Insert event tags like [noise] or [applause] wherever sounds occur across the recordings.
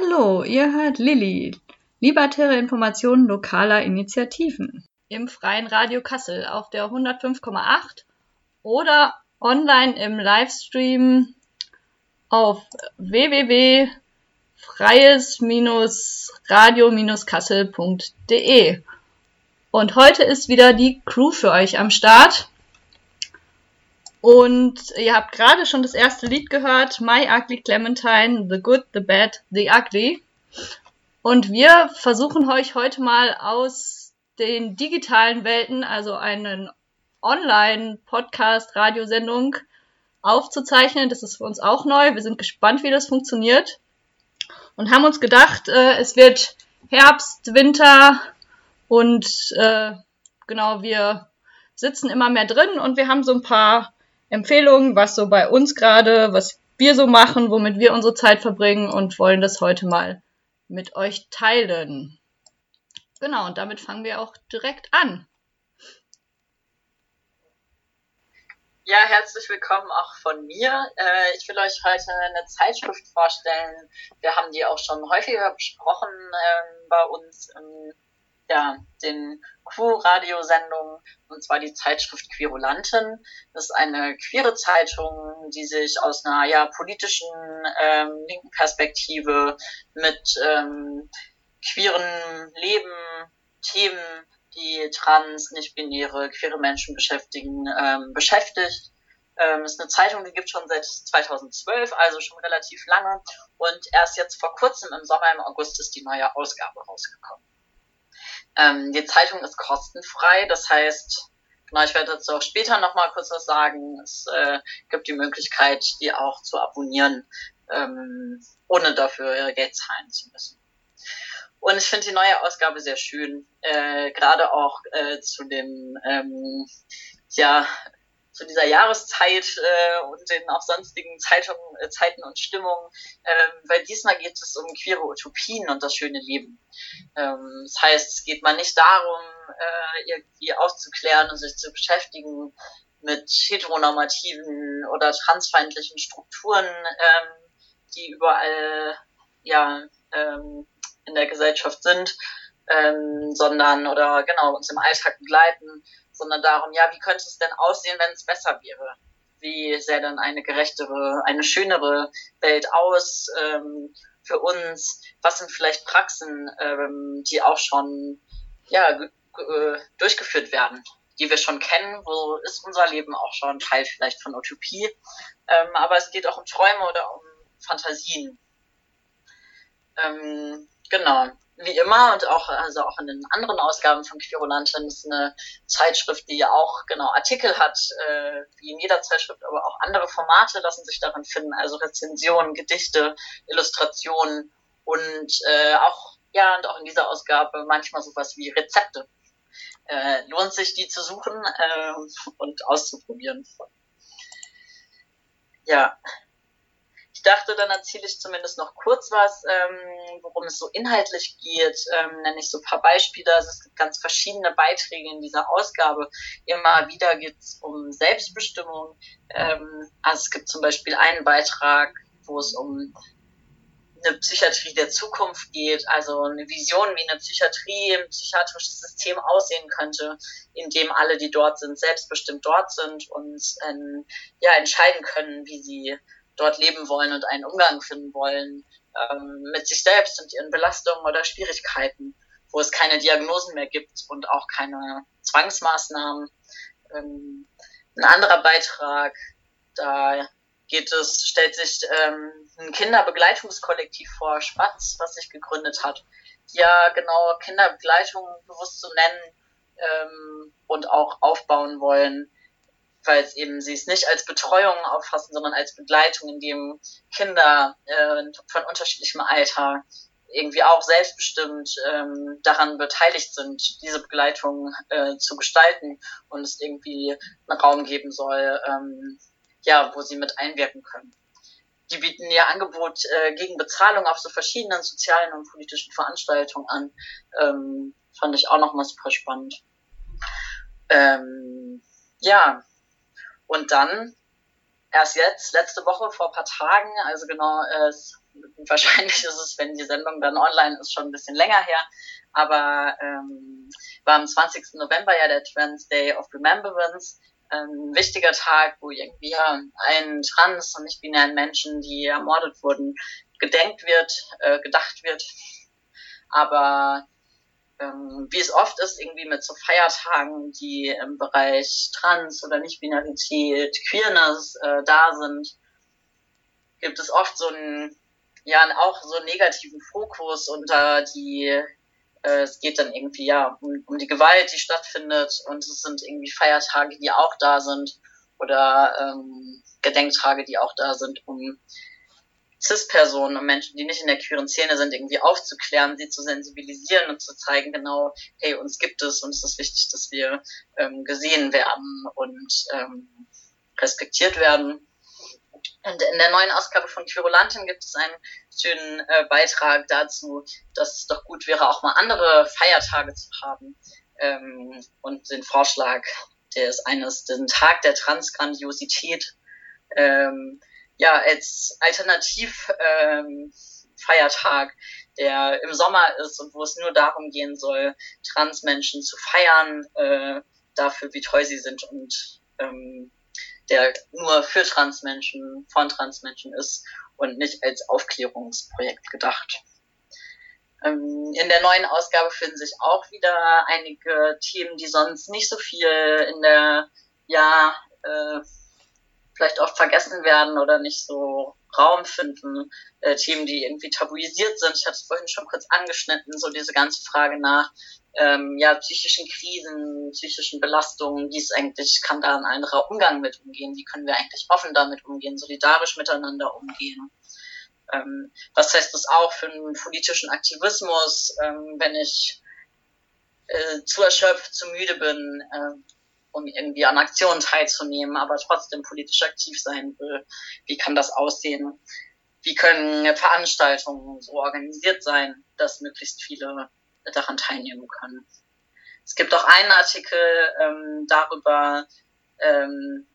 Hallo, ihr hört Lilly, libertäre Informationen lokaler Initiativen. Im freien Radio Kassel auf der 105,8 oder online im Livestream auf www.freies-radio-kassel.de. Und heute ist wieder die Crew für euch am Start. Und ihr habt gerade schon das erste Lied gehört, My Ugly Clementine, The Good, The Bad, The Ugly. Und wir versuchen euch heute mal aus den digitalen Welten, also einen Online-Podcast-Radiosendung aufzuzeichnen. Das ist für uns auch neu. Wir sind gespannt, wie das funktioniert. Und haben uns gedacht, äh, es wird Herbst, Winter und äh, genau, wir sitzen immer mehr drin und wir haben so ein paar Empfehlungen, was so bei uns gerade, was wir so machen, womit wir unsere Zeit verbringen und wollen das heute mal mit euch teilen. Genau, und damit fangen wir auch direkt an. Ja, herzlich willkommen auch von mir. Äh, ich will euch heute eine Zeitschrift vorstellen. Wir haben die auch schon häufiger besprochen ähm, bei uns im ja, den Q-Radiosendungen, und zwar die Zeitschrift Querulanten. Das ist eine queere Zeitung, die sich aus einer ja, politischen ähm, linken Perspektive mit ähm, queeren Leben, Themen, die trans, nicht-binäre, queere Menschen beschäftigen, ähm, beschäftigt. Ähm, ist eine Zeitung, die gibt schon seit 2012, also schon relativ lange. Und erst jetzt vor kurzem im Sommer, im August, ist die neue Ausgabe rausgekommen. Ähm, die Zeitung ist kostenfrei, das heißt, genau, ich werde dazu auch später nochmal kurz was sagen. Es äh, gibt die Möglichkeit, die auch zu abonnieren, ähm, ohne dafür Geld zahlen zu müssen. Und ich finde die neue Ausgabe sehr schön, äh, gerade auch äh, zu dem ähm, ja zu dieser Jahreszeit äh, und den auch sonstigen Zeitungen, äh, Zeiten und Stimmungen, ähm, weil diesmal geht es um queere Utopien und das schöne Leben. Ähm, das heißt, es geht mal nicht darum, äh, irgendwie aufzuklären und sich zu beschäftigen mit heteronormativen oder transfeindlichen Strukturen, ähm, die überall ja ähm, in der Gesellschaft sind, ähm, sondern oder genau uns im Alltag begleiten, sondern darum, ja, wie könnte es denn aussehen, wenn es besser wäre? Wie sähe dann eine gerechtere, eine schönere Welt aus ähm, für uns? Was sind vielleicht Praxen, ähm, die auch schon ja, äh, durchgeführt werden, die wir schon kennen? Wo ist unser Leben auch schon Teil vielleicht von Utopie? Ähm, aber es geht auch um Träume oder um Fantasien. Ähm, genau wie immer und auch, also auch in den anderen Ausgaben von Querulanten ist eine Zeitschrift, die auch genau Artikel hat, äh, wie in jeder Zeitschrift, aber auch andere Formate lassen sich darin finden, also Rezensionen, Gedichte, Illustrationen und äh, auch, ja, und auch in dieser Ausgabe manchmal sowas wie Rezepte. Äh, lohnt sich, die zu suchen äh, und auszuprobieren. Ja, dachte, dann erzähle ich zumindest noch kurz was, ähm, worum es so inhaltlich geht, ähm, nenne ich so ein paar Beispiele. Also es gibt ganz verschiedene Beiträge in dieser Ausgabe. Immer wieder geht es um Selbstbestimmung. Ähm, also es gibt zum Beispiel einen Beitrag, wo es um eine Psychiatrie der Zukunft geht, also eine Vision, wie eine Psychiatrie, ein psychiatrisches System aussehen könnte, in dem alle, die dort sind, selbstbestimmt dort sind und ähm, ja entscheiden können, wie sie dort leben wollen und einen Umgang finden wollen ähm, mit sich selbst und ihren Belastungen oder Schwierigkeiten, wo es keine Diagnosen mehr gibt und auch keine Zwangsmaßnahmen. Ähm, ein anderer Beitrag, da geht es, stellt sich ähm, ein Kinderbegleitungskollektiv vor, Spatz, was sich gegründet hat. Ja, genau, Kinderbegleitung bewusst zu nennen ähm, und auch aufbauen wollen weil es eben sie es nicht als Betreuung auffassen, sondern als Begleitung, in dem Kinder äh, von unterschiedlichem Alter irgendwie auch selbstbestimmt ähm, daran beteiligt sind, diese Begleitung äh, zu gestalten und es irgendwie einen Raum geben soll, ähm, ja, wo sie mit einwirken können. Die bieten ihr Angebot äh, gegen Bezahlung auf so verschiedenen sozialen und politischen Veranstaltungen an. Ähm, fand ich auch nochmal super spannend. Ähm, ja, und dann erst jetzt, letzte Woche, vor ein paar Tagen, also genau, äh, [laughs] wahrscheinlich ist es, wenn die Sendung dann online ist, schon ein bisschen länger her, aber ähm, war am 20. November ja der Trans Day of Remembrance, ein wichtiger Tag, wo irgendwie ja, allen trans- und nicht-binären Menschen, die ermordet wurden, gedenkt wird, äh, gedacht wird. Aber ähm, wie es oft ist, irgendwie mit so Feiertagen, die im Bereich Trans- oder Nicht-Binarität, Queerness äh, da sind, gibt es oft so einen, ja, auch so einen negativen Fokus unter die, äh, es geht dann irgendwie, ja, um, um die Gewalt, die stattfindet und es sind irgendwie Feiertage, die auch da sind oder ähm, Gedenktage, die auch da sind, um CIS-Personen und Menschen, die nicht in der queeren Szene sind, irgendwie aufzuklären, sie zu sensibilisieren und zu zeigen, genau, hey, uns gibt es und es ist wichtig, dass wir ähm, gesehen werden und ähm, respektiert werden. Und in der neuen Ausgabe von Querulantin gibt es einen schönen äh, Beitrag dazu, dass es doch gut wäre, auch mal andere Feiertage zu haben. Ähm, und den Vorschlag, der ist eines, den Tag der Transgrandiosität, ähm, ja als Alternativ ähm, der im Sommer ist und wo es nur darum gehen soll, Transmenschen zu feiern, äh, dafür, wie toll sie sind und ähm, der nur für Transmenschen, von Transmenschen ist und nicht als Aufklärungsprojekt gedacht. Ähm, in der neuen Ausgabe finden sich auch wieder einige Themen, die sonst nicht so viel in der ja, äh, vielleicht oft vergessen werden oder nicht so Raum finden, äh, Themen, die irgendwie tabuisiert sind. Ich hatte es vorhin schon kurz angeschnitten, so diese ganze Frage nach ähm, ja, psychischen Krisen, psychischen Belastungen, wie ist eigentlich, kann da ein anderer Umgang mit umgehen, wie können wir eigentlich offen damit umgehen, solidarisch miteinander umgehen. Ähm, was heißt das auch für einen politischen Aktivismus, ähm, wenn ich äh, zu erschöpft, zu müde bin, äh, um irgendwie an Aktionen teilzunehmen, aber trotzdem politisch aktiv sein will. Wie kann das aussehen? Wie können Veranstaltungen so organisiert sein, dass möglichst viele daran teilnehmen können? Es gibt auch einen Artikel ähm, darüber, ähm,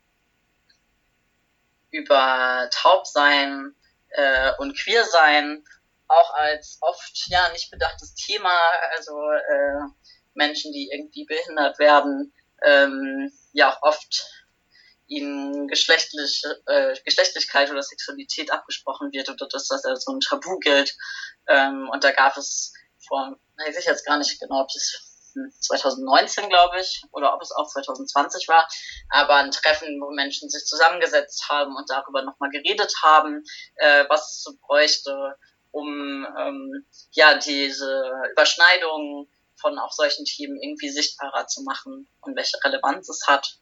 über Taubsein äh, und Queersein, auch als oft ja nicht bedachtes Thema, also äh, Menschen, die irgendwie behindert werden, ähm, ja oft ihnen geschlechtliche, äh, Geschlechtlichkeit oder Sexualität abgesprochen wird oder dass das als so ein Tabu gilt. Ähm, und da gab es vor, weiß ich jetzt gar nicht genau, ob es 2019, glaube ich, oder ob es auch 2020 war, aber ein Treffen, wo Menschen sich zusammengesetzt haben und darüber nochmal geredet haben, äh, was es so bräuchte, um ähm, ja diese Überschneidungen von auch solchen Themen irgendwie sichtbarer zu machen und welche Relevanz es hat.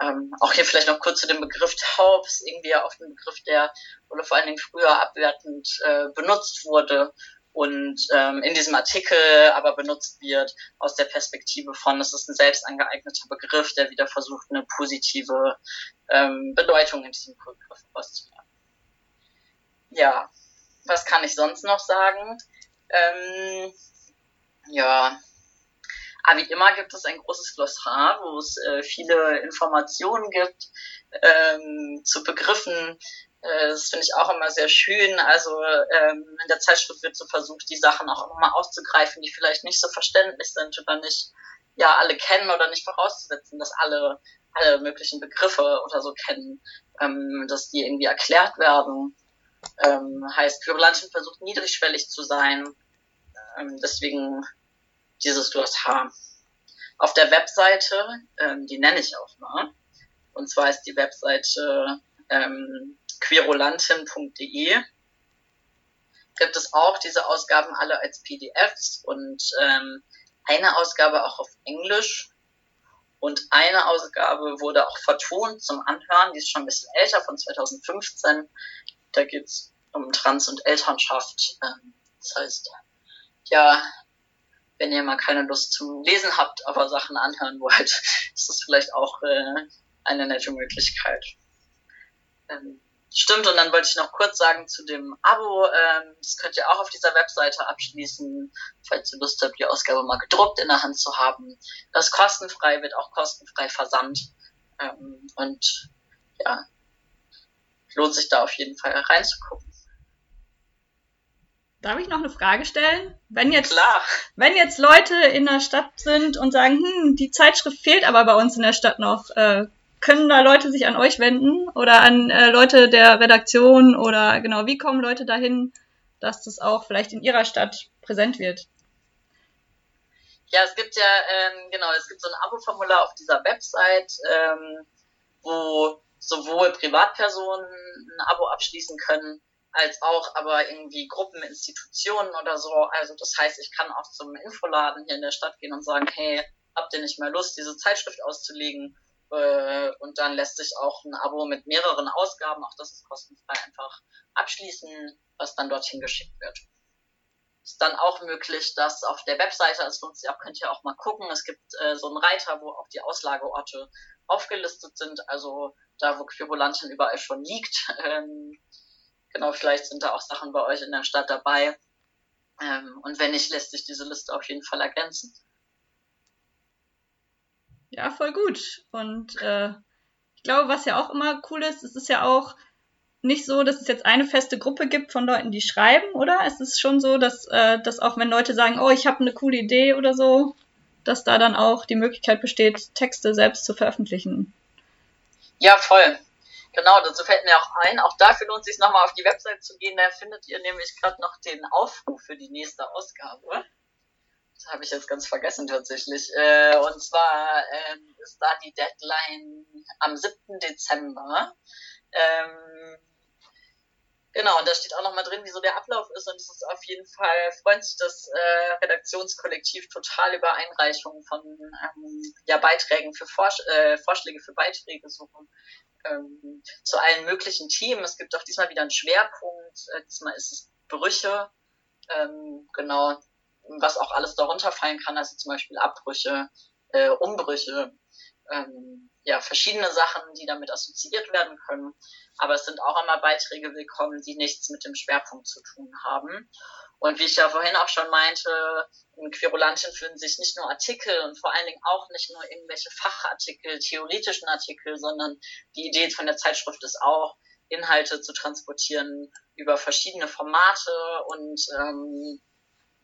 Ähm, auch hier vielleicht noch kurz zu dem Begriff Taubs, irgendwie auch ein Begriff, der oder vor allen Dingen früher abwertend äh, benutzt wurde und ähm, in diesem Artikel aber benutzt wird aus der Perspektive von, es ist ein selbst angeeigneter Begriff, der wieder versucht, eine positive ähm, Bedeutung in diesem Begriff auszuwerten. Ja, was kann ich sonst noch sagen? Ähm, ja, aber wie immer gibt es ein großes Glossar, wo es äh, viele Informationen gibt ähm, zu Begriffen. Äh, das finde ich auch immer sehr schön. Also ähm, in der Zeitschrift wird so versucht, die Sachen auch nochmal auszugreifen, die vielleicht nicht so verständlich sind oder nicht ja alle kennen oder nicht vorauszusetzen, dass alle alle möglichen Begriffe oder so kennen, ähm, dass die irgendwie erklärt werden. Ähm, heißt, Querulantin versucht niedrigschwellig zu sein. Ähm, deswegen dieses Glossar. Auf der Webseite, ähm, die nenne ich auch mal, und zwar ist die Webseite ähm, querulantin.de, gibt es auch diese Ausgaben alle als PDFs und ähm, eine Ausgabe auch auf Englisch und eine Ausgabe wurde auch vertont zum Anhören, die ist schon ein bisschen älter, von 2015. Da geht es um Trans- und Elternschaft. Ähm, das heißt, ja, wenn ihr mal keine Lust zum Lesen habt, aber Sachen anhören wollt, [laughs] ist das vielleicht auch äh, eine nette Möglichkeit. Ähm, stimmt, und dann wollte ich noch kurz sagen zu dem Abo, ähm, das könnt ihr auch auf dieser Webseite abschließen, falls ihr Lust habt, die Ausgabe mal gedruckt in der Hand zu haben. Das ist kostenfrei, wird auch kostenfrei versandt. Ähm, und ja, lohnt sich da auf jeden Fall reinzugucken. Darf ich noch eine Frage stellen? Wenn jetzt, Klar. wenn jetzt Leute in der Stadt sind und sagen, hm, die Zeitschrift fehlt aber bei uns in der Stadt noch, äh, können da Leute sich an euch wenden oder an äh, Leute der Redaktion oder genau, wie kommen Leute dahin, dass das auch vielleicht in ihrer Stadt präsent wird? Ja, es gibt ja, ähm, genau, es gibt so ein Abo-Formular auf dieser Website, ähm, wo sowohl Privatpersonen ein Abo abschließen können, als auch aber irgendwie Gruppen, Institutionen oder so. Also das heißt, ich kann auch zum Infoladen hier in der Stadt gehen und sagen, hey, habt ihr nicht mal Lust, diese Zeitschrift auszulegen? Äh, und dann lässt sich auch ein Abo mit mehreren Ausgaben, auch das ist kostenfrei, einfach abschließen, was dann dorthin geschickt wird. Ist dann auch möglich, dass auf der Webseite, das lohnt sich auch, könnt ihr auch mal gucken, es gibt äh, so einen Reiter, wo auch die Auslageorte aufgelistet sind, also da, wo Querulantin überall schon liegt. [laughs] Genau, vielleicht sind da auch Sachen bei euch in der Stadt dabei. Ähm, und wenn nicht, lässt sich diese Liste auf jeden Fall ergänzen. Ja, voll gut. Und äh, ich glaube, was ja auch immer cool ist, es ist ja auch nicht so, dass es jetzt eine feste Gruppe gibt von Leuten, die schreiben, oder? Es ist schon so, dass, äh, dass auch wenn Leute sagen, oh, ich habe eine coole Idee oder so, dass da dann auch die Möglichkeit besteht, Texte selbst zu veröffentlichen. Ja, voll. Genau, dazu fällt mir auch ein, auch dafür lohnt es sich nochmal auf die Website zu gehen, da findet ihr nämlich gerade noch den Aufruf für die nächste Ausgabe. Das habe ich jetzt ganz vergessen tatsächlich. Äh, und zwar ähm, ist da die Deadline am 7. Dezember. Ähm, Genau, und da steht auch nochmal drin, wie so der Ablauf ist. Und es ist auf jeden Fall, freut sich das äh, Redaktionskollektiv total über Einreichungen von ähm, ja, Beiträgen für Vorsch äh, Vorschläge für Beiträge suchen. Ähm, zu allen möglichen Themen. Es gibt auch diesmal wieder einen Schwerpunkt. Äh, diesmal ist es Brüche. Ähm, genau, was auch alles darunter fallen kann, also zum Beispiel Abbrüche, äh, Umbrüche, ähm, ja, verschiedene Sachen, die damit assoziiert werden können. Aber es sind auch immer Beiträge willkommen, die nichts mit dem Schwerpunkt zu tun haben. Und wie ich ja vorhin auch schon meinte, in Querulantin führen sich nicht nur Artikel und vor allen Dingen auch nicht nur irgendwelche Fachartikel, theoretischen Artikel, sondern die Idee von der Zeitschrift ist auch, Inhalte zu transportieren über verschiedene Formate und ähm,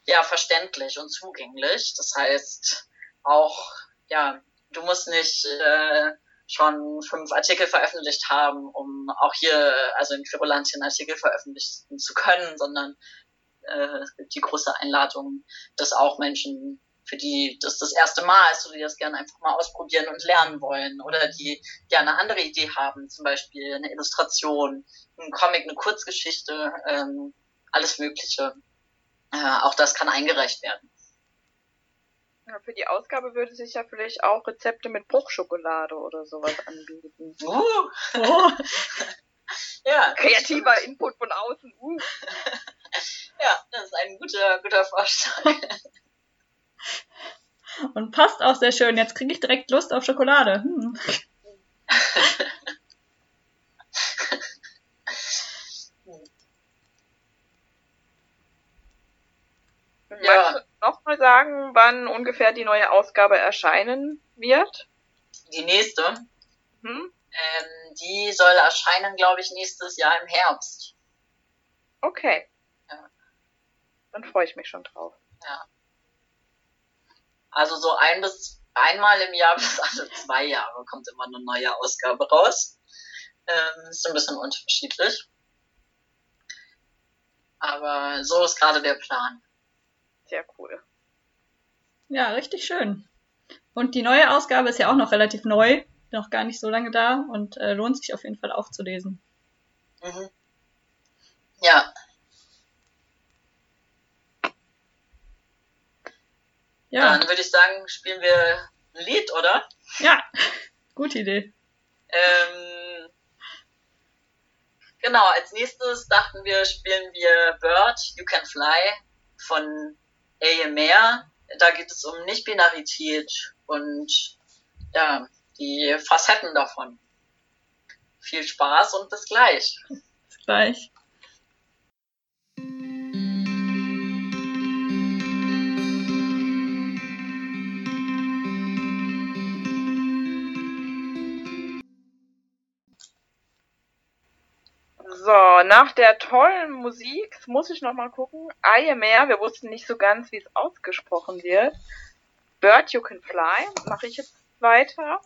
ja, verständlich und zugänglich. Das heißt, auch ja, du musst nicht äh, schon fünf Artikel veröffentlicht haben, um auch hier, also in Quirulantien Artikel veröffentlichen zu können, sondern äh, es gibt die große Einladung, dass auch Menschen, für die das das erste Mal ist, oder die das gerne einfach mal ausprobieren und lernen wollen, oder die gerne eine andere Idee haben, zum Beispiel eine Illustration, ein Comic, eine Kurzgeschichte, ähm, alles Mögliche. Äh, auch das kann eingereicht werden. Ja, für die Ausgabe würde sich ja vielleicht auch Rezepte mit Bruchschokolade oder sowas anbieten. Uh. Oh. [laughs] [laughs] ja. Kreativer Input von außen. Uh. [laughs] ja, das ist ein guter, guter Vorschlag. Und passt auch sehr schön. Jetzt kriege ich direkt Lust auf Schokolade. Hm. ja nochmal sagen, wann ungefähr die neue Ausgabe erscheinen wird? Die nächste? Hm? Ähm, die soll erscheinen, glaube ich, nächstes Jahr im Herbst. Okay. Dann freue ich mich schon drauf. Ja. Also so ein bis einmal im Jahr bis alle zwei Jahre kommt immer eine neue Ausgabe raus. Ähm, ist ein bisschen unterschiedlich. Aber so ist gerade der Plan. Sehr cool. Ja, richtig schön. Und die neue Ausgabe ist ja auch noch relativ neu, noch gar nicht so lange da und äh, lohnt sich auf jeden Fall auch zu lesen. Mhm. Ja. Ja. Dann würde ich sagen, spielen wir ein Lied, oder? Ja, [laughs] gute Idee. Ähm, genau, als nächstes dachten wir, spielen wir Bird, You Can Fly von AMR. Da geht es um Nichtbinarität und ja, die Facetten davon. Viel Spaß und bis gleich. Bis gleich. Nach der tollen Musik muss ich nochmal gucken. IMR, wir wussten nicht so ganz, wie es ausgesprochen wird. Bird You Can Fly mache ich jetzt weiter.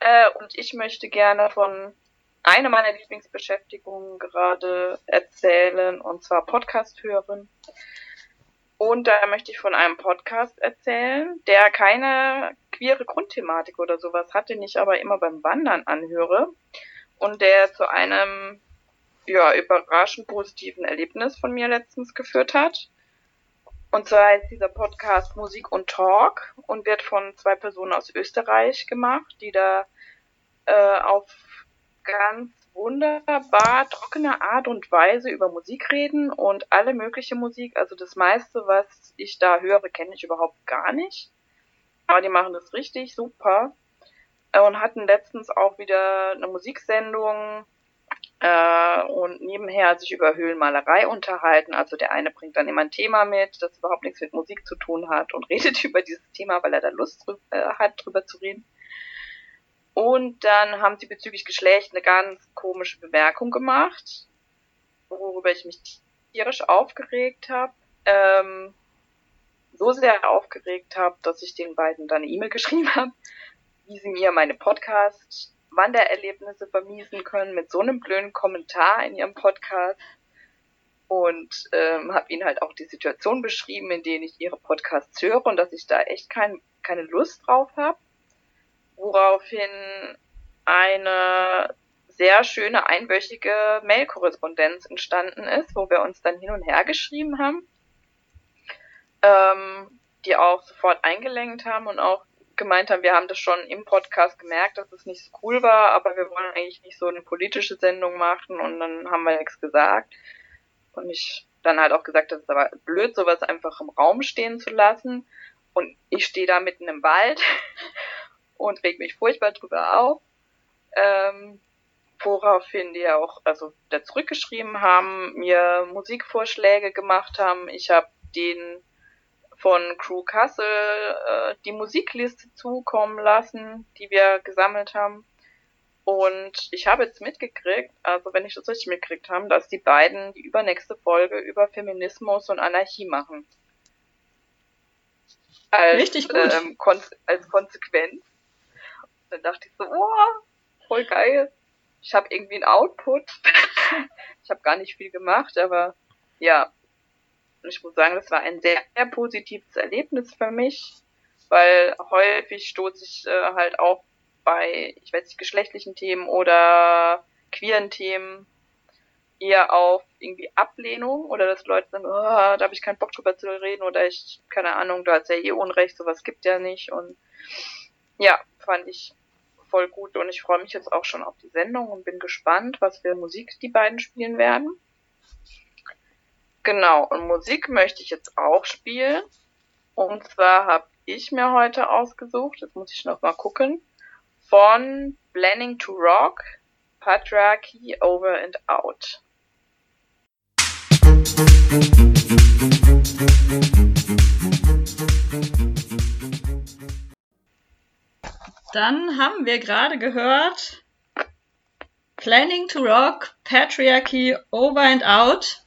Äh, und ich möchte gerne von einer meiner Lieblingsbeschäftigungen gerade erzählen, und zwar Podcast hören. Und da möchte ich von einem Podcast erzählen, der keine queere Grundthematik oder sowas hat, den ich aber immer beim Wandern anhöre und der zu einem ja, überraschend positiven Erlebnis von mir letztens geführt hat. Und zwar heißt dieser Podcast Musik und Talk und wird von zwei Personen aus Österreich gemacht, die da äh, auf ganz wunderbar trockene Art und Weise über Musik reden und alle mögliche Musik. Also das meiste, was ich da höre, kenne ich überhaupt gar nicht. Aber die machen das richtig super und hatten letztens auch wieder eine Musiksendung äh, und nebenher sich über Höhlenmalerei unterhalten. Also der eine bringt dann immer ein Thema mit, das überhaupt nichts mit Musik zu tun hat und [laughs] redet über dieses Thema, weil er da Lust drü äh, hat, drüber zu reden. Und dann haben sie bezüglich Geschlecht eine ganz komische Bemerkung gemacht, worüber ich mich tierisch aufgeregt habe. Ähm, so sehr aufgeregt habe, dass ich den beiden dann eine E-Mail [laughs] geschrieben habe, wie sie mir meine Podcast-Wandererlebnisse vermiesen können mit so einem blöden Kommentar in ihrem Podcast. Und ähm, habe ihnen halt auch die Situation beschrieben, in denen ich ihre Podcasts höre und dass ich da echt kein, keine Lust drauf habe woraufhin eine sehr schöne einwöchige Mail-Korrespondenz entstanden ist, wo wir uns dann hin und her geschrieben haben, ähm, die auch sofort eingelenkt haben und auch gemeint haben, wir haben das schon im Podcast gemerkt, dass es nicht so cool war, aber wir wollen eigentlich nicht so eine politische Sendung machen und dann haben wir nichts gesagt. Und ich dann halt auch gesagt, das ist aber blöd, sowas einfach im Raum stehen zu lassen. Und ich stehe da mitten im Wald [laughs] und reg mich furchtbar drüber auf. Ähm, woraufhin die auch, also da zurückgeschrieben haben, mir Musikvorschläge gemacht haben. Ich habe den von Crew Kassel äh, die Musikliste zukommen lassen, die wir gesammelt haben. Und ich habe jetzt mitgekriegt, also wenn ich das richtig mitgekriegt habe, dass die beiden die übernächste Folge über Feminismus und Anarchie machen. Als, Richtig gut. Ähm, kon als Konsequenz dann dachte ich so, oh, voll geil. Ich habe irgendwie einen Output. [laughs] ich habe gar nicht viel gemacht, aber ja. Und ich muss sagen, das war ein sehr, sehr positives Erlebnis für mich, weil häufig stoße ich äh, halt auch bei, ich weiß nicht, geschlechtlichen Themen oder queeren Themen eher auf irgendwie Ablehnung oder dass Leute sagen, oh, da habe ich keinen Bock drüber zu reden oder ich, keine Ahnung, du hast ja eh Unrecht, sowas gibt ja nicht und ja, fand ich voll gut und ich freue mich jetzt auch schon auf die Sendung und bin gespannt, was für Musik die beiden spielen werden. Genau, und Musik möchte ich jetzt auch spielen. Und zwar habe ich mir heute ausgesucht, jetzt muss ich noch mal gucken, von Planning to Rock, Patriarchy Over and Out. Dann haben wir gerade gehört Planning to Rock, Patriarchy Over and Out.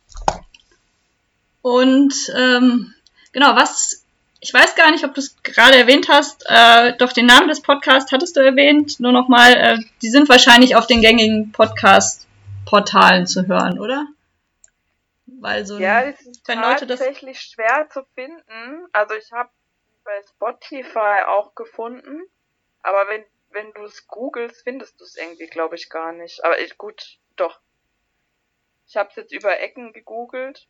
Und ähm, genau, was, ich weiß gar nicht, ob du es gerade erwähnt hast, äh, doch den Namen des Podcasts hattest du erwähnt. Nur nochmal, äh, die sind wahrscheinlich auf den gängigen Podcast-Portalen zu hören, oder? Weil so ja, das ist wenn Leute das tatsächlich schwer zu finden. Also ich habe bei Spotify auch gefunden. Aber wenn, wenn du es googelst, findest du es irgendwie, glaube ich, gar nicht. Aber ich, gut, doch. Ich habe es jetzt über Ecken gegoogelt.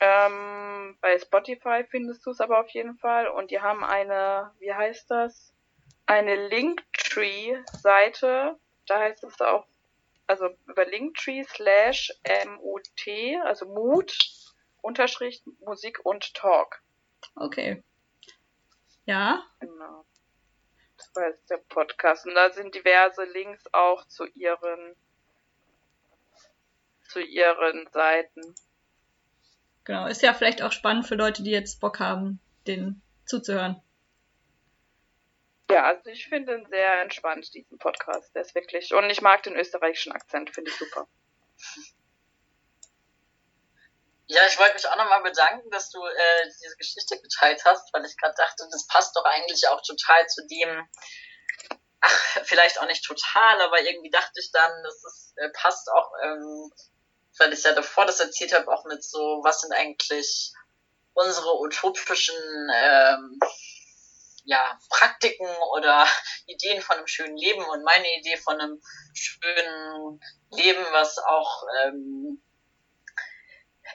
Ähm, bei Spotify findest du es aber auf jeden Fall. Und die haben eine, wie heißt das? Eine Linktree-Seite. Da heißt es auch, also über Linktree slash M-U-T, also Mut, Unterschrift, Musik und Talk. Okay. Ja. Genau. So heißt der Podcast. Und da sind diverse Links auch zu ihren, zu ihren Seiten. Genau, ist ja vielleicht auch spannend für Leute, die jetzt Bock haben, den zuzuhören. Ja, also ich finde ihn sehr entspannt, diesen Podcast. Der ist wirklich. Und ich mag den österreichischen Akzent, finde ich super. Ja, ich wollte mich auch nochmal bedanken, dass du äh, diese Geschichte geteilt hast, weil ich gerade dachte, das passt doch eigentlich auch total zu dem, ach, vielleicht auch nicht total, aber irgendwie dachte ich dann, dass es äh, passt auch, ähm, weil ich ja davor das erzählt habe, auch mit so, was sind eigentlich unsere utopischen ähm, ja, Praktiken oder [laughs] Ideen von einem schönen Leben und meine Idee von einem schönen Leben, was auch ähm,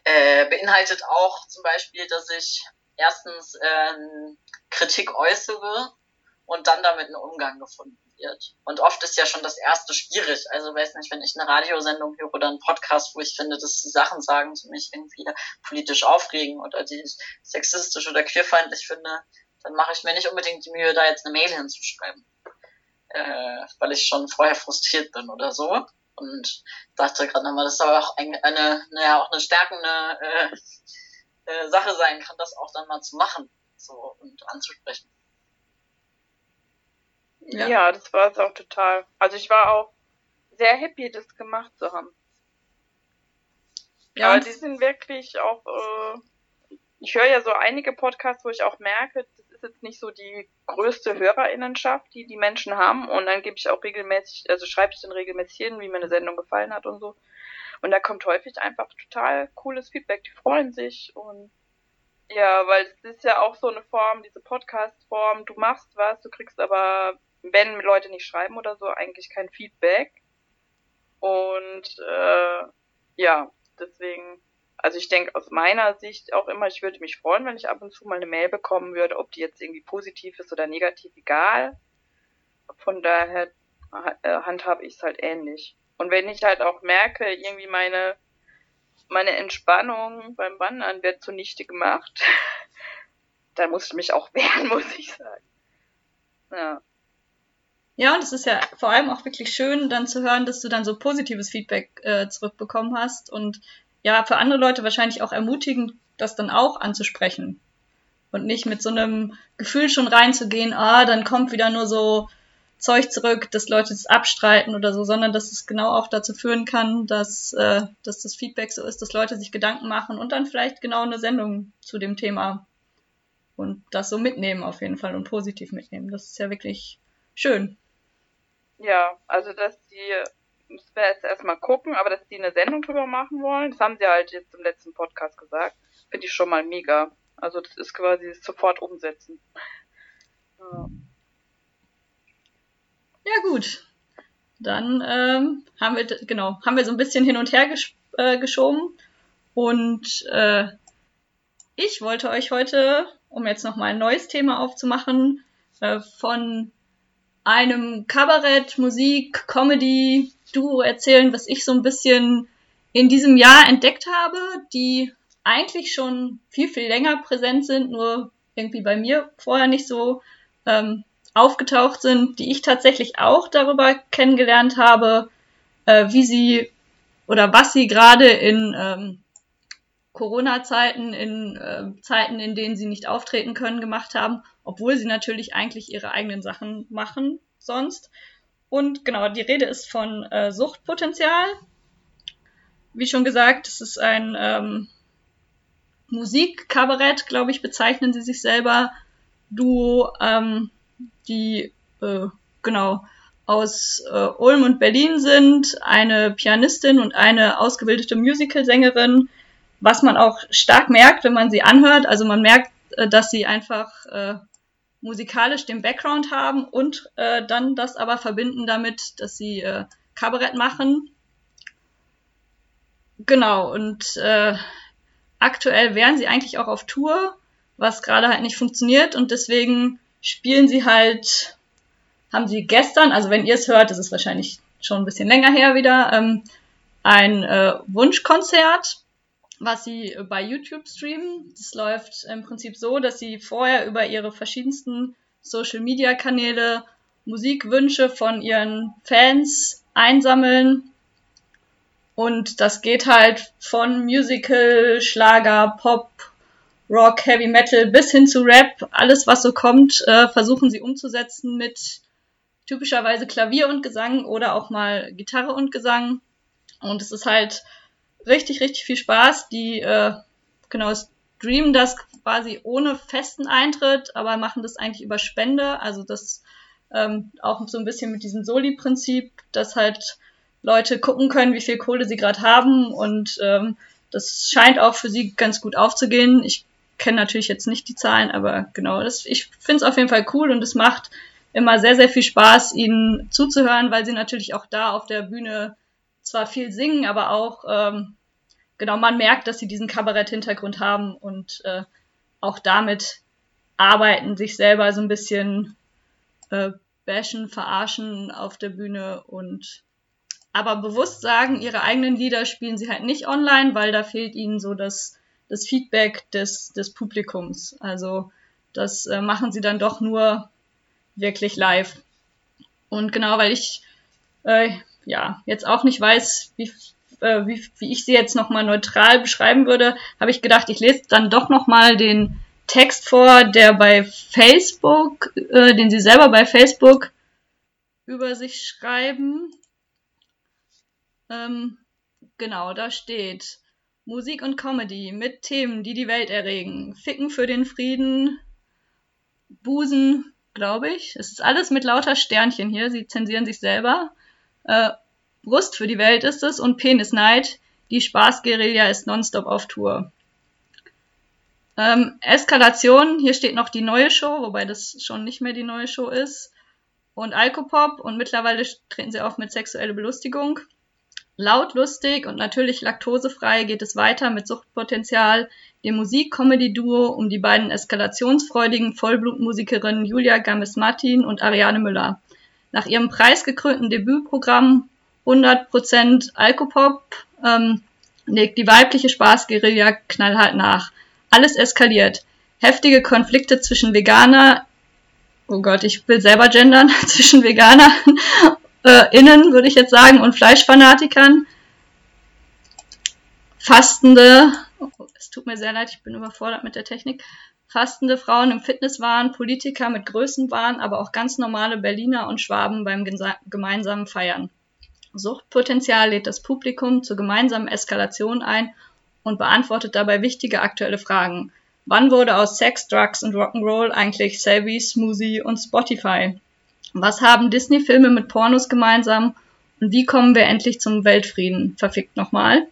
äh, beinhaltet auch zum Beispiel, dass ich erstens ähm, Kritik äußere und dann damit einen Umgang gefunden wird. Und oft ist ja schon das erste schwierig. Also weiß nicht, wenn ich eine Radiosendung höre oder einen Podcast, wo ich finde, dass die Sachen sagen, die mich irgendwie politisch aufregen oder die ich sexistisch oder queerfeindlich finde, dann mache ich mir nicht unbedingt die Mühe, da jetzt eine Mail hinzuschreiben. Äh, weil ich schon vorher frustriert bin oder so. Und dachte gerade nochmal, das ist aber auch eine, eine, naja, auch eine stärkende äh, äh, Sache sein kann, das auch dann mal zu machen so und anzusprechen. Ja. ja, das war es auch total. Also ich war auch sehr happy, das gemacht zu haben. Ja, Aber die sind wirklich auch, äh, ich höre ja so einige Podcasts, wo ich auch merke, das ist jetzt nicht so die größte Hörerinnenschaft, die die Menschen haben. Und dann gebe ich auch regelmäßig, also schreibe ich dann regelmäßig hin, wie mir eine Sendung gefallen hat und so. Und da kommt häufig einfach total cooles Feedback. Die freuen sich und ja, weil es ist ja auch so eine Form, diese Podcast-Form, du machst was, du kriegst aber wenn Leute nicht schreiben oder so, eigentlich kein Feedback. Und äh, ja, deswegen, also ich denke aus meiner Sicht auch immer, ich würde mich freuen, wenn ich ab und zu mal eine Mail bekommen würde, ob die jetzt irgendwie positiv ist oder negativ, egal. Von daher äh, handhabe ich es halt ähnlich. Und wenn ich halt auch merke, irgendwie meine, meine Entspannung beim Wandern wird zunichte gemacht, [laughs] dann muss ich mich auch [laughs] wehren, muss ich sagen. Ja. Ja, und es ist ja vor allem auch wirklich schön, dann zu hören, dass du dann so positives Feedback äh, zurückbekommen hast und ja, für andere Leute wahrscheinlich auch ermutigend, das dann auch anzusprechen. Und nicht mit so einem Gefühl schon reinzugehen, ah, dann kommt wieder nur so Zeug zurück, dass Leute es abstreiten oder so, sondern dass es genau auch dazu führen kann, dass, äh, dass das Feedback so ist, dass Leute sich Gedanken machen und dann vielleicht genau eine Sendung zu dem Thema und das so mitnehmen auf jeden Fall und positiv mitnehmen. Das ist ja wirklich schön. Ja, also dass die, müssen wir jetzt erstmal gucken, aber dass die eine Sendung drüber machen wollen, das haben sie halt jetzt im letzten Podcast gesagt, finde ich schon mal mega. Also das ist quasi sofort umsetzen. Ja, ja gut. Dann ähm, haben wir genau haben wir so ein bisschen hin und her gesch äh, geschoben und äh, ich wollte euch heute, um jetzt noch mal ein neues Thema aufzumachen, äh, von einem Kabarett, Musik, Comedy, Duo erzählen, was ich so ein bisschen in diesem Jahr entdeckt habe, die eigentlich schon viel, viel länger präsent sind, nur irgendwie bei mir vorher nicht so ähm, aufgetaucht sind, die ich tatsächlich auch darüber kennengelernt habe, äh, wie sie oder was sie gerade in ähm, Corona-Zeiten, in äh, Zeiten, in denen sie nicht auftreten können, gemacht haben, obwohl sie natürlich eigentlich ihre eigenen Sachen machen sonst. Und genau, die Rede ist von äh, Suchtpotenzial. Wie schon gesagt, es ist ein ähm, Musikkabarett, glaube ich, bezeichnen sie sich selber. Duo, ähm, die äh, genau aus äh, Ulm und Berlin sind, eine Pianistin und eine ausgebildete Musicalsängerin, was man auch stark merkt, wenn man sie anhört. Also man merkt, äh, dass sie einfach äh, musikalisch den Background haben und äh, dann das aber verbinden damit, dass sie äh, Kabarett machen. Genau, und äh, aktuell wären sie eigentlich auch auf Tour, was gerade halt nicht funktioniert und deswegen spielen sie halt, haben sie gestern, also wenn ihr es hört, das ist wahrscheinlich schon ein bisschen länger her wieder, ähm, ein äh, Wunschkonzert was sie bei YouTube streamen. Das läuft im Prinzip so, dass sie vorher über ihre verschiedensten Social-Media-Kanäle Musikwünsche von ihren Fans einsammeln. Und das geht halt von Musical, Schlager, Pop, Rock, Heavy Metal bis hin zu Rap. Alles, was so kommt, äh, versuchen sie umzusetzen mit typischerweise Klavier und Gesang oder auch mal Gitarre und Gesang. Und es ist halt richtig, richtig viel Spaß. Die, äh, genau, streamen das quasi ohne festen Eintritt, aber machen das eigentlich über Spende. Also das ähm, auch so ein bisschen mit diesem Soli-Prinzip, dass halt Leute gucken können, wie viel Kohle sie gerade haben und ähm, das scheint auch für sie ganz gut aufzugehen. Ich kenne natürlich jetzt nicht die Zahlen, aber genau, das, ich finde es auf jeden Fall cool und es macht immer sehr, sehr viel Spaß, ihnen zuzuhören, weil sie natürlich auch da auf der Bühne zwar viel singen, aber auch ähm, genau man merkt, dass sie diesen Kabarett-Hintergrund haben und äh, auch damit arbeiten, sich selber so ein bisschen äh, bashen, verarschen auf der Bühne und aber bewusst sagen, ihre eigenen Lieder spielen sie halt nicht online, weil da fehlt ihnen so das, das Feedback des, des Publikums. Also das äh, machen sie dann doch nur wirklich live. Und genau, weil ich äh, ja jetzt auch nicht weiß, wie, äh, wie, wie ich sie jetzt nochmal neutral beschreiben würde, habe ich gedacht, ich lese dann doch nochmal den Text vor, der bei Facebook, äh, den sie selber bei Facebook über sich schreiben. Ähm, genau, da steht Musik und Comedy mit Themen, die die Welt erregen. Ficken für den Frieden, Busen, glaube ich. Es ist alles mit lauter Sternchen hier. Sie zensieren sich selber. Äh, Brust für die Welt ist es und Penisneid. Die Spaßguerilla ist nonstop auf Tour. Ähm, Eskalation, hier steht noch die neue Show, wobei das schon nicht mehr die neue Show ist. Und Alkopop und mittlerweile treten sie auf mit sexuelle Belustigung. Laut, lustig und natürlich laktosefrei geht es weiter mit Suchtpotenzial, dem Musik-Comedy-Duo um die beiden eskalationsfreudigen Vollblutmusikerinnen Julia Games-Martin und Ariane Müller. Nach ihrem preisgekrönten Debütprogramm 100% Alkopop ähm, legt die weibliche Spaßguerilla knallhart nach. Alles eskaliert. Heftige Konflikte zwischen Veganer, oh Gott, ich will selber gendern, [laughs] zwischen Veganer [laughs] äh, innen, würde ich jetzt sagen, und Fleischfanatikern. Fastende, oh, es tut mir sehr leid, ich bin überfordert mit der Technik. Fastende Frauen im Fitnesswahn, Politiker mit Größenwahn, aber auch ganz normale Berliner und Schwaben beim gemeinsamen Feiern. Suchtpotenzial lädt das Publikum zur gemeinsamen Eskalation ein und beantwortet dabei wichtige aktuelle Fragen. Wann wurde aus Sex, Drugs und Rock'n'Roll eigentlich Savvy, Smoothie und Spotify? Was haben Disney-Filme mit Pornos gemeinsam? Und wie kommen wir endlich zum Weltfrieden? Verfickt nochmal.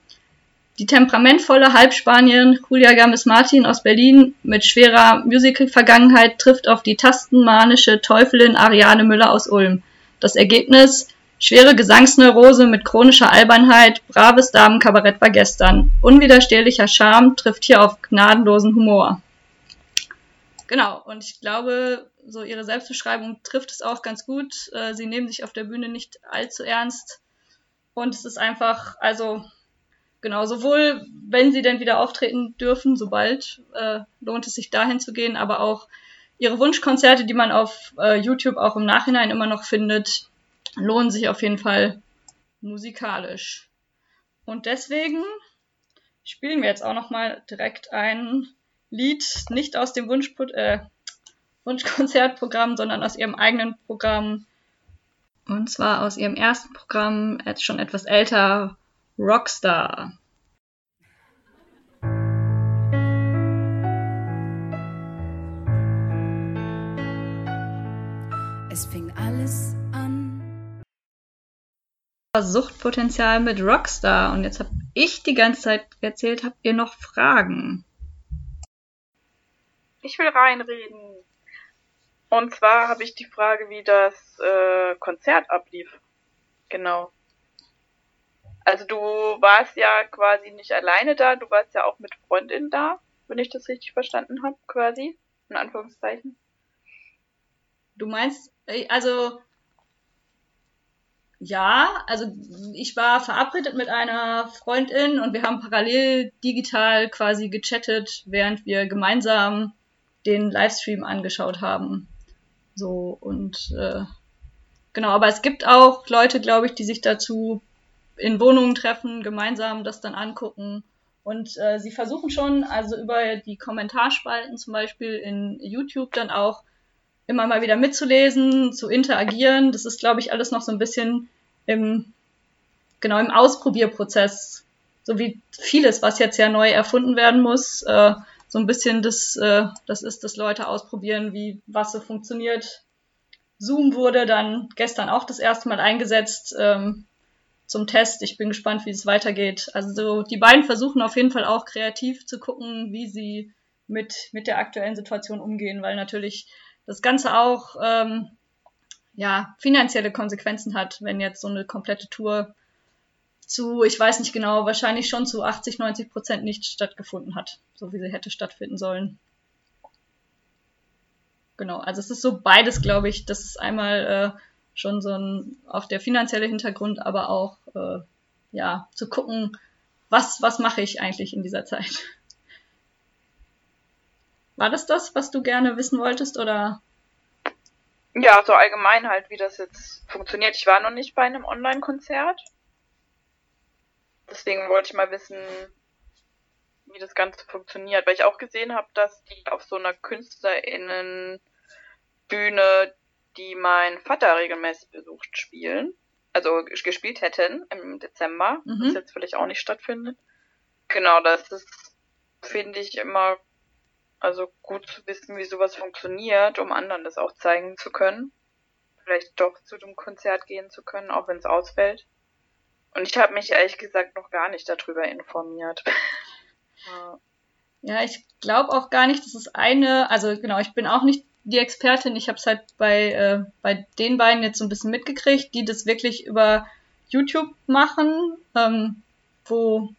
Die temperamentvolle Halbspanierin Julia Games Martin aus Berlin mit schwerer Musical-Vergangenheit trifft auf die tastenmanische Teufelin Ariane Müller aus Ulm. Das Ergebnis Schwere Gesangsneurose mit chronischer Albernheit, braves Damenkabarett war gestern. Unwiderstehlicher Charme trifft hier auf gnadenlosen Humor. Genau, und ich glaube, so ihre Selbstbeschreibung trifft es auch ganz gut. Äh, sie nehmen sich auf der Bühne nicht allzu ernst. Und es ist einfach, also, genau, sowohl wenn sie denn wieder auftreten dürfen, sobald äh, lohnt es sich dahin zu gehen, aber auch ihre Wunschkonzerte, die man auf äh, YouTube auch im Nachhinein immer noch findet, lohnen sich auf jeden Fall musikalisch. Und deswegen spielen wir jetzt auch nochmal direkt ein Lied, nicht aus dem Wunsch, äh, Wunschkonzertprogramm, sondern aus ihrem eigenen Programm. Und zwar aus ihrem ersten Programm, jetzt schon etwas älter, Rockstar. Es fing alles Suchtpotenzial mit Rockstar. Und jetzt habe ich die ganze Zeit erzählt, habt ihr noch Fragen? Ich will reinreden. Und zwar habe ich die Frage, wie das äh, Konzert ablief. Genau. Also du warst ja quasi nicht alleine da, du warst ja auch mit Freundinnen da, wenn ich das richtig verstanden habe, quasi. In Anführungszeichen. Du meinst, äh, also ja, also ich war verabredet mit einer Freundin und wir haben parallel digital quasi gechattet, während wir gemeinsam den Livestream angeschaut haben. So und äh, genau, aber es gibt auch Leute, glaube ich, die sich dazu in Wohnungen treffen, gemeinsam das dann angucken. Und äh, sie versuchen schon, also über die Kommentarspalten zum Beispiel in YouTube dann auch immer mal wieder mitzulesen, zu interagieren. Das ist, glaube ich, alles noch so ein bisschen im, genau, im Ausprobierprozess so wie vieles, was jetzt ja neu erfunden werden muss, äh, so ein bisschen das, äh, das ist, dass Leute ausprobieren, wie was so funktioniert. Zoom wurde dann gestern auch das erste Mal eingesetzt ähm, zum Test. Ich bin gespannt, wie es weitergeht. Also so, die beiden versuchen auf jeden Fall auch kreativ zu gucken, wie sie mit, mit der aktuellen Situation umgehen, weil natürlich das Ganze auch ähm, ja, finanzielle Konsequenzen hat, wenn jetzt so eine komplette Tour zu, ich weiß nicht genau, wahrscheinlich schon zu 80, 90 Prozent nicht stattgefunden hat, so wie sie hätte stattfinden sollen. Genau, also es ist so beides, glaube ich. Das ist einmal äh, schon so ein auch der finanzielle Hintergrund, aber auch äh, ja zu gucken, was was mache ich eigentlich in dieser Zeit. War das das, was du gerne wissen wolltest oder? Ja, so allgemein halt, wie das jetzt funktioniert. Ich war noch nicht bei einem Online-Konzert. Deswegen wollte ich mal wissen, wie das Ganze funktioniert, weil ich auch gesehen habe, dass die auf so einer KünstlerInnen-Bühne, die mein Vater regelmäßig besucht, spielen. Also gespielt hätten im Dezember, mhm. das jetzt vielleicht auch nicht stattfindet. Genau, das ist, finde ich, immer also gut zu wissen, wie sowas funktioniert, um anderen das auch zeigen zu können. Vielleicht doch zu dem Konzert gehen zu können, auch wenn es ausfällt. Und ich habe mich ehrlich gesagt noch gar nicht darüber informiert. [laughs] ja, ich glaube auch gar nicht, dass es eine, also genau, ich bin auch nicht die Expertin. Ich habe es halt bei, äh, bei den beiden jetzt so ein bisschen mitgekriegt, die das wirklich über YouTube machen, ähm, wo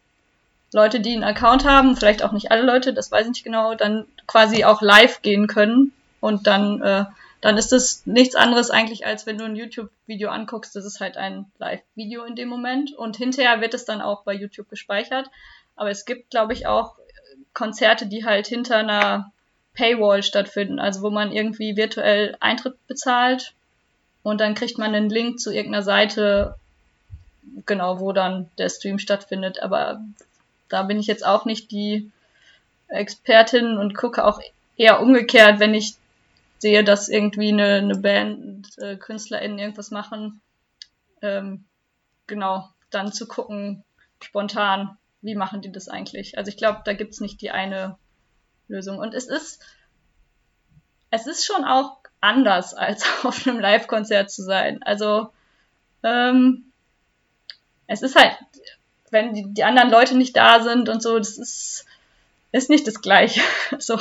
Leute, die einen Account haben, vielleicht auch nicht alle Leute, das weiß ich nicht genau, dann quasi auch live gehen können und dann äh, dann ist es nichts anderes eigentlich, als wenn du ein YouTube-Video anguckst. Das ist halt ein Live-Video in dem Moment. Und hinterher wird es dann auch bei YouTube gespeichert. Aber es gibt, glaube ich, auch Konzerte, die halt hinter einer Paywall stattfinden. Also wo man irgendwie virtuell Eintritt bezahlt und dann kriegt man einen Link zu irgendeiner Seite, genau, wo dann der Stream stattfindet. Aber da bin ich jetzt auch nicht die Expertin und gucke auch eher umgekehrt, wenn ich sehe, dass irgendwie eine, eine Band, äh, KünstlerInnen irgendwas machen, ähm, genau, dann zu gucken, spontan, wie machen die das eigentlich? Also ich glaube, da gibt's nicht die eine Lösung. Und es ist, es ist schon auch anders, [laughs] als auf einem Live-Konzert zu sein. Also, ähm, es ist halt, wenn die, die anderen Leute nicht da sind und so, das ist, ist nicht das Gleiche. [laughs] so,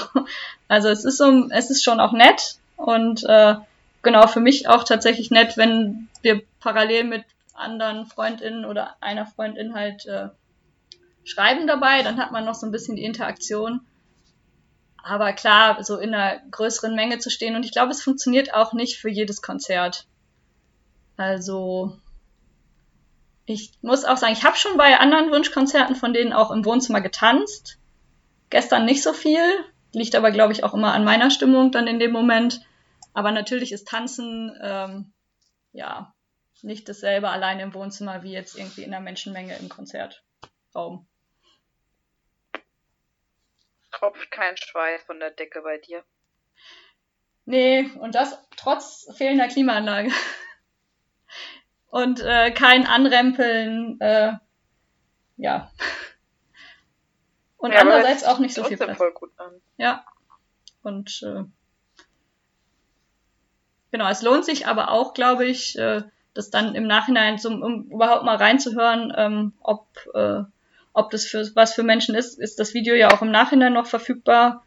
also es ist so, es ist schon auch nett und äh, genau für mich auch tatsächlich nett, wenn wir parallel mit anderen Freundinnen oder einer Freundin halt äh, schreiben dabei, dann hat man noch so ein bisschen die Interaktion. Aber klar, so in einer größeren Menge zu stehen und ich glaube, es funktioniert auch nicht für jedes Konzert. Also ich muss auch sagen, ich habe schon bei anderen Wunschkonzerten von denen auch im Wohnzimmer getanzt. Gestern nicht so viel, liegt aber, glaube ich, auch immer an meiner Stimmung dann in dem Moment. Aber natürlich ist Tanzen ähm, ja nicht dasselbe alleine im Wohnzimmer wie jetzt irgendwie in der Menschenmenge im Konzertraum. Tropft kein Schweiß von der Decke bei dir. Nee, und das trotz fehlender Klimaanlage. und äh, kein Anrempeln, äh, ja. Und ja, andererseits auch nicht so viel Platz. Voll gut an. Ja. Und äh, genau, es lohnt sich aber auch, glaube ich, äh, das dann im Nachhinein, zum, um überhaupt mal reinzuhören, ähm, ob, äh, ob das für was für Menschen ist, ist das Video ja auch im Nachhinein noch verfügbar.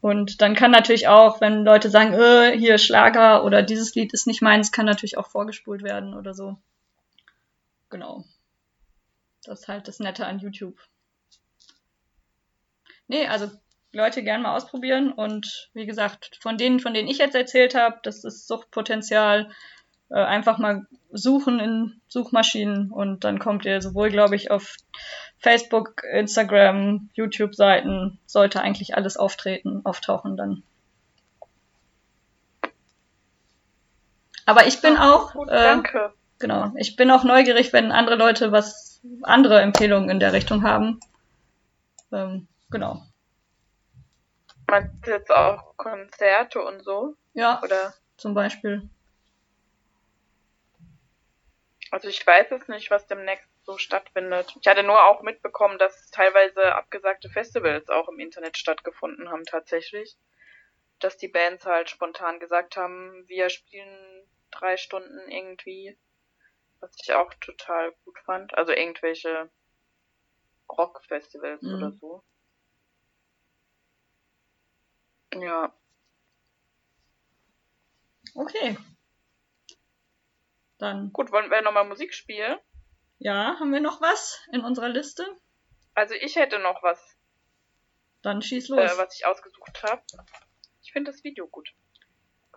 Und dann kann natürlich auch, wenn Leute sagen, äh, hier Schlager oder dieses Lied ist nicht meins, kann natürlich auch vorgespult werden oder so. Genau. Das ist halt das Nette an YouTube nee, also Leute gern mal ausprobieren und wie gesagt, von denen, von denen ich jetzt erzählt habe, das ist Suchtpotenzial, äh, einfach mal suchen in Suchmaschinen und dann kommt ihr sowohl, glaube ich, auf Facebook, Instagram, YouTube-Seiten, sollte eigentlich alles auftreten, auftauchen dann. Aber ich bin auch, äh, Danke. genau, ich bin auch neugierig, wenn andere Leute was andere Empfehlungen in der Richtung haben. Ähm, Genau. Meinst du jetzt auch Konzerte und so? Ja. Oder? Zum Beispiel. Also ich weiß jetzt nicht, was demnächst so stattfindet. Ich hatte nur auch mitbekommen, dass teilweise abgesagte Festivals auch im Internet stattgefunden haben tatsächlich. Dass die Bands halt spontan gesagt haben, wir spielen drei Stunden irgendwie. Was ich auch total gut fand. Also irgendwelche Rockfestivals mhm. oder so. Ja. Okay. Dann. Gut, wollen wir nochmal Musik spielen? Ja, haben wir noch was in unserer Liste? Also ich hätte noch was. Dann schieß los. Äh, was ich ausgesucht habe. Ich finde das Video gut.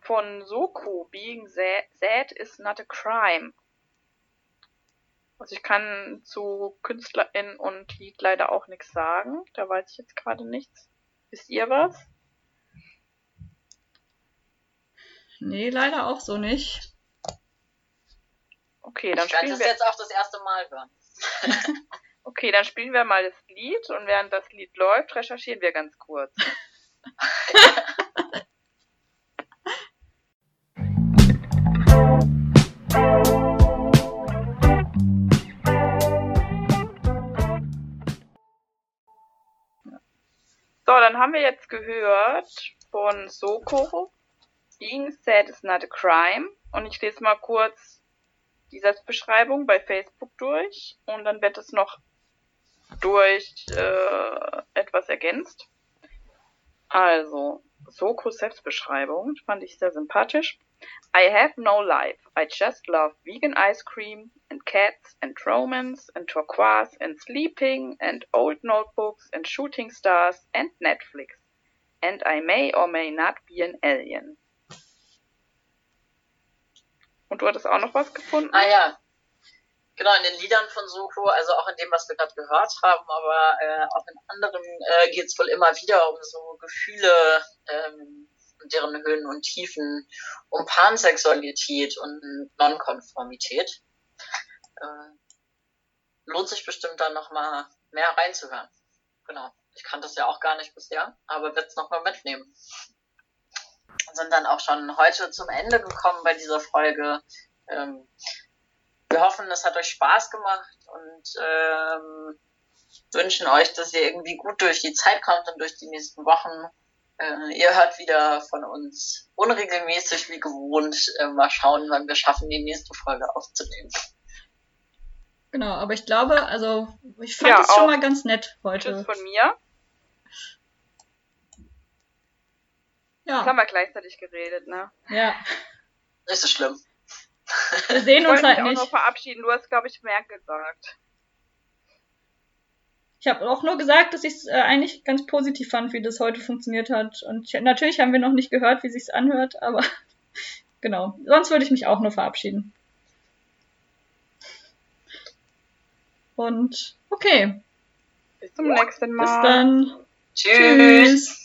Von Soko, Being Sad is not a crime. Also ich kann zu Künstlerin und Lied leider auch nichts sagen. Da weiß ich jetzt gerade nichts. Wisst ihr was? Nee, leider auch so nicht. Okay, dann ich spielen das wir... jetzt auch das erste Mal hören. [laughs] [laughs] okay, dann spielen wir mal das Lied und während das Lied läuft, recherchieren wir ganz kurz. [laughs] So, dann haben wir jetzt gehört von Soko, Being Sad is not a crime. Und ich lese mal kurz die Selbstbeschreibung bei Facebook durch und dann wird es noch durch äh, etwas ergänzt. Also, Soko Selbstbeschreibung fand ich sehr sympathisch. I have no life. I just love vegan ice cream and cats and romance and turquoise and sleeping and old notebooks and shooting stars and Netflix. And I may or may not be an alien. Und du hattest auch noch was gefunden? Ah ja. Genau, in den Liedern von Soko, also auch in dem, was wir gerade gehört haben, aber äh, auch in anderen äh, geht es wohl immer wieder um so Gefühle, ähm, deren Höhen und Tiefen, um Pansexualität und Nonkonformität. Äh, lohnt sich bestimmt dann nochmal mehr reinzuhören. Genau. Ich kannte das ja auch gar nicht bisher, aber werde es nochmal mitnehmen sind dann auch schon heute zum Ende gekommen bei dieser Folge. Ähm, wir hoffen, es hat euch Spaß gemacht und ähm, wünschen euch, dass ihr irgendwie gut durch die Zeit kommt und durch die nächsten Wochen. Äh, ihr hört wieder von uns unregelmäßig wie gewohnt. Äh, mal schauen, wann wir schaffen, die nächste Folge aufzunehmen. Genau, aber ich glaube, also ich fand es ja, schon mal ganz nett heute. Tschüss von mir. Ja. Das haben wir gleichzeitig geredet, ne? Ja. Ist so schlimm. Wir sehen uns halt nicht. Ich auch noch verabschieden. Du hast, glaube ich, mehr gesagt. Ich habe auch nur gesagt, dass ich es äh, eigentlich ganz positiv fand, wie das heute funktioniert hat. Und ich, natürlich haben wir noch nicht gehört, wie sich's anhört, aber [laughs] genau. Sonst würde ich mich auch nur verabschieden. Und okay. Bis zum nächsten Mal. Bis dann. Tschüss. Tschüss.